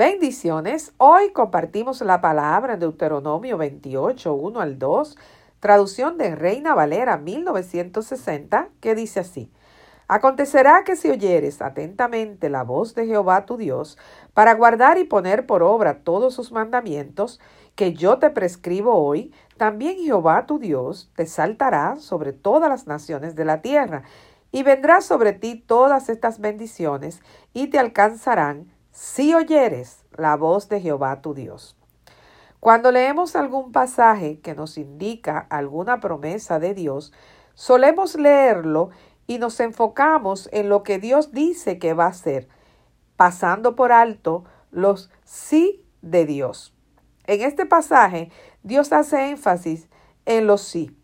Bendiciones. Hoy compartimos la palabra en Deuteronomio 28, 1 al 2, traducción de Reina Valera 1960, que dice así. Acontecerá que si oyeres atentamente la voz de Jehová tu Dios, para guardar y poner por obra todos sus mandamientos que yo te prescribo hoy, también Jehová tu Dios te saltará sobre todas las naciones de la tierra, y vendrá sobre ti todas estas bendiciones, y te alcanzarán si oyeres la voz de Jehová tu Dios. Cuando leemos algún pasaje que nos indica alguna promesa de Dios, solemos leerlo y nos enfocamos en lo que Dios dice que va a hacer, pasando por alto los sí de Dios. En este pasaje, Dios hace énfasis en los sí.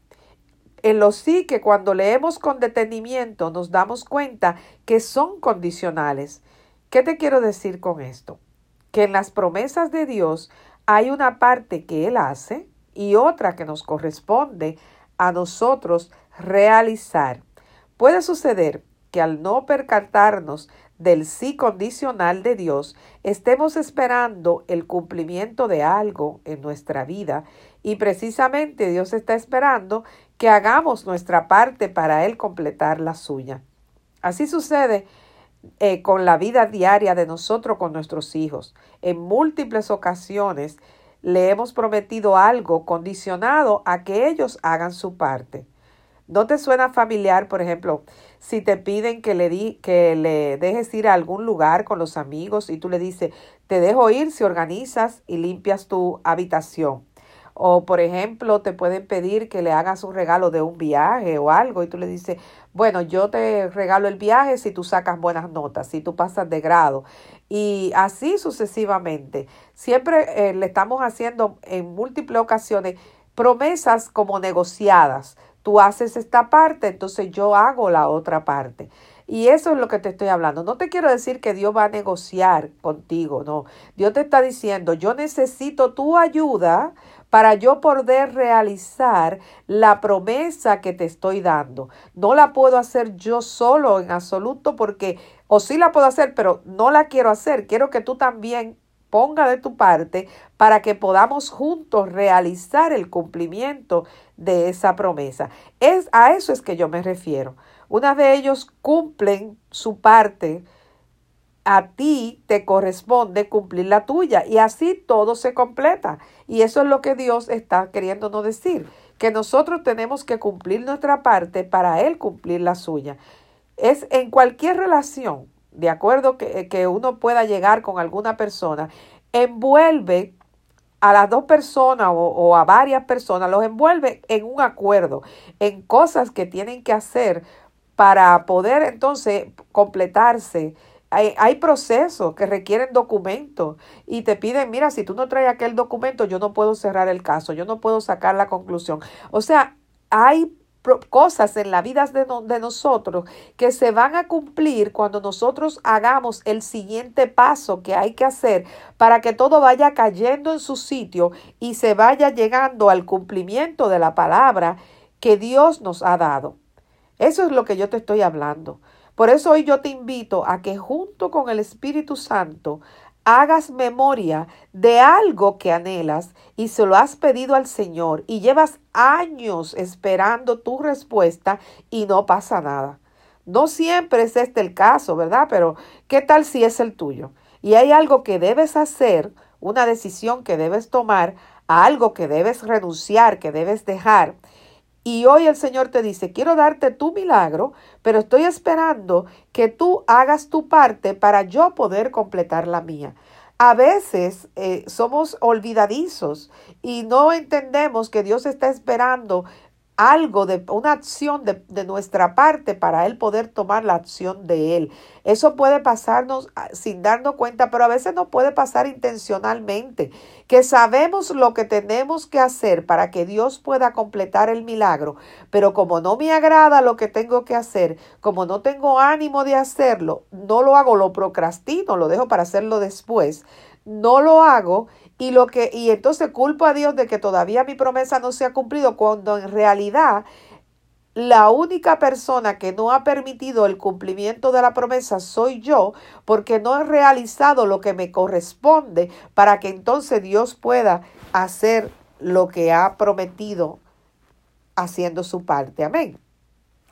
En los sí que cuando leemos con detenimiento nos damos cuenta que son condicionales ¿Qué te quiero decir con esto? Que en las promesas de Dios hay una parte que Él hace y otra que nos corresponde a nosotros realizar. Puede suceder que al no percatarnos del sí condicional de Dios, estemos esperando el cumplimiento de algo en nuestra vida y precisamente Dios está esperando que hagamos nuestra parte para Él completar la suya. Así sucede eh, con la vida diaria de nosotros con nuestros hijos. En múltiples ocasiones le hemos prometido algo condicionado a que ellos hagan su parte. ¿No te suena familiar, por ejemplo, si te piden que le, di, que le dejes ir a algún lugar con los amigos y tú le dices, te dejo ir si organizas y limpias tu habitación? O, por ejemplo, te pueden pedir que le hagas un regalo de un viaje o algo y tú le dices, bueno, yo te regalo el viaje si tú sacas buenas notas, si tú pasas de grado. Y así sucesivamente. Siempre eh, le estamos haciendo en múltiples ocasiones promesas como negociadas. Tú haces esta parte, entonces yo hago la otra parte. Y eso es lo que te estoy hablando. No te quiero decir que Dios va a negociar contigo, no. Dios te está diciendo, yo necesito tu ayuda para yo poder realizar la promesa que te estoy dando. No la puedo hacer yo solo en absoluto porque, o sí la puedo hacer, pero no la quiero hacer. Quiero que tú también ponga de tu parte para que podamos juntos realizar el cumplimiento de esa promesa. Es a eso es que yo me refiero. Una vez ellos cumplen su parte, a ti te corresponde cumplir la tuya y así todo se completa. Y eso es lo que Dios está queriéndonos decir, que nosotros tenemos que cumplir nuestra parte para Él cumplir la suya. Es en cualquier relación, de acuerdo que, que uno pueda llegar con alguna persona, envuelve a las dos personas o, o, a varias personas, los envuelve en un acuerdo, en cosas que tienen que hacer para poder entonces completarse hay, procesos que requieren documentos y te piden, mira, si tú no traes aquel documento, yo no puedo cerrar el caso, yo no puedo sacar la conclusión. O sea, hay cosas en la vida de, de, nosotros que se van a cumplir cuando nosotros hagamos el siguiente paso que hay que hacer para que todo vaya cayendo en su sitio y se vaya llegando al cumplimiento de la palabra que Dios nos ha dado. Eso es lo que yo te estoy hablando. Por eso hoy yo te invito a que junto con el Espíritu Santo hagas memoria de algo que anhelas y se lo has pedido al Señor y llevas años esperando tu respuesta y no pasa nada. No siempre es este el caso, ¿verdad? Pero ¿qué tal si es el tuyo? Y hay algo que debes hacer, una decisión que debes tomar, algo que debes renunciar, que debes dejar. Y hoy el Señor te dice, quiero darte tu milagro, pero estoy esperando que tú hagas tu parte para yo poder completar la mía. A veces eh, somos olvidadizos y no entendemos que Dios está esperando algo, de una acción de, de, nuestra parte para Él poder tomar la acción de Él. Eso puede pasarnos ah, sin darnos cuenta, pero a veces no puede pasar intencionalmente, que sabemos lo que tenemos que hacer para que Dios pueda completar el milagro, pero como no me agrada lo que tengo que hacer, como no tengo ánimo de hacerlo, no lo hago, lo procrastino, lo dejo para hacerlo después, no lo hago y lo que y entonces culpo a Dios de que todavía mi promesa no se ha cumplido cuando en realidad la única persona que no ha permitido el cumplimiento de la promesa soy yo, porque no he realizado lo que me corresponde para que entonces Dios pueda hacer lo que ha prometido haciendo su parte. Amén.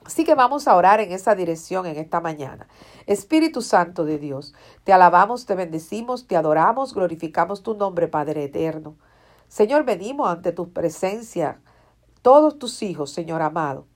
Así que vamos a orar en esa dirección en esta mañana. Espíritu Santo de Dios, te alabamos, te bendecimos, te adoramos, glorificamos tu nombre, Padre eterno. Señor, venimos ante tu presencia, todos tus hijos, Señor amado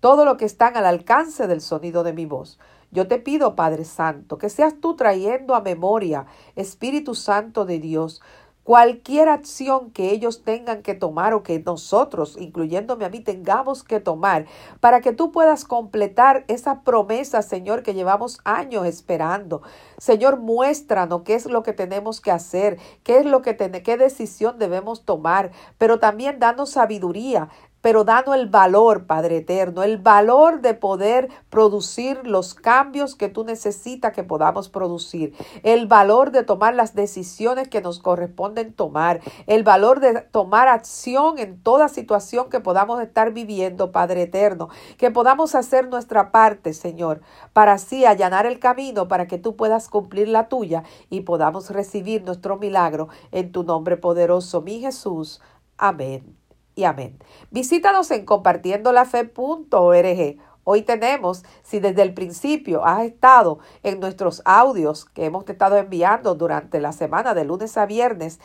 todo lo que están al alcance del sonido de mi voz. Yo te pido, Padre Santo, que seas tú trayendo a memoria, Espíritu Santo de Dios, cualquier acción que ellos tengan que tomar o que nosotros, incluyéndome a mí, tengamos que tomar para que tú puedas completar esa promesa, Señor, que llevamos años esperando. Señor, muéstranos qué es lo que tenemos que hacer, qué es lo que qué decisión debemos tomar, pero también danos sabiduría, pero dando el valor, Padre Eterno, el valor de poder producir los cambios que tú necesitas que podamos producir, el valor de tomar las decisiones que nos corresponden tomar, el valor de tomar acción en toda situación que podamos estar viviendo, Padre Eterno, que podamos hacer nuestra parte, Señor, para así allanar el camino para que tú puedas cumplir la tuya y podamos recibir nuestro milagro en tu nombre poderoso, mi Jesús. Amén y amén. Visítanos en compartiendolafe.org. Hoy tenemos, si desde el principio has estado en nuestros audios que hemos estado enviando durante la semana de lunes a viernes,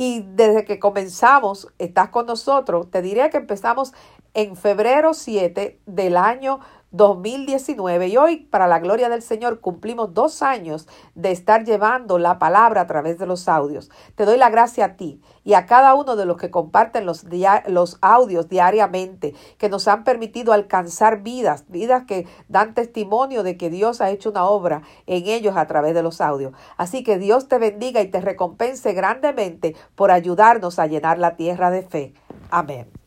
y desde que comenzamos estás con nosotros, te diré que empezamos en febrero 7 del año 2019 y hoy, para la gloria del Señor, cumplimos dos años de estar llevando la palabra a través de los audios. Te doy la gracia a ti y a cada uno de los que comparten los, los audios diariamente, que nos han permitido alcanzar vidas, vidas que dan testimonio de que Dios ha hecho una obra en ellos a través de los audios. Así que Dios te bendiga y te recompense grandemente por ayudarnos a llenar la tierra de fe. Amén.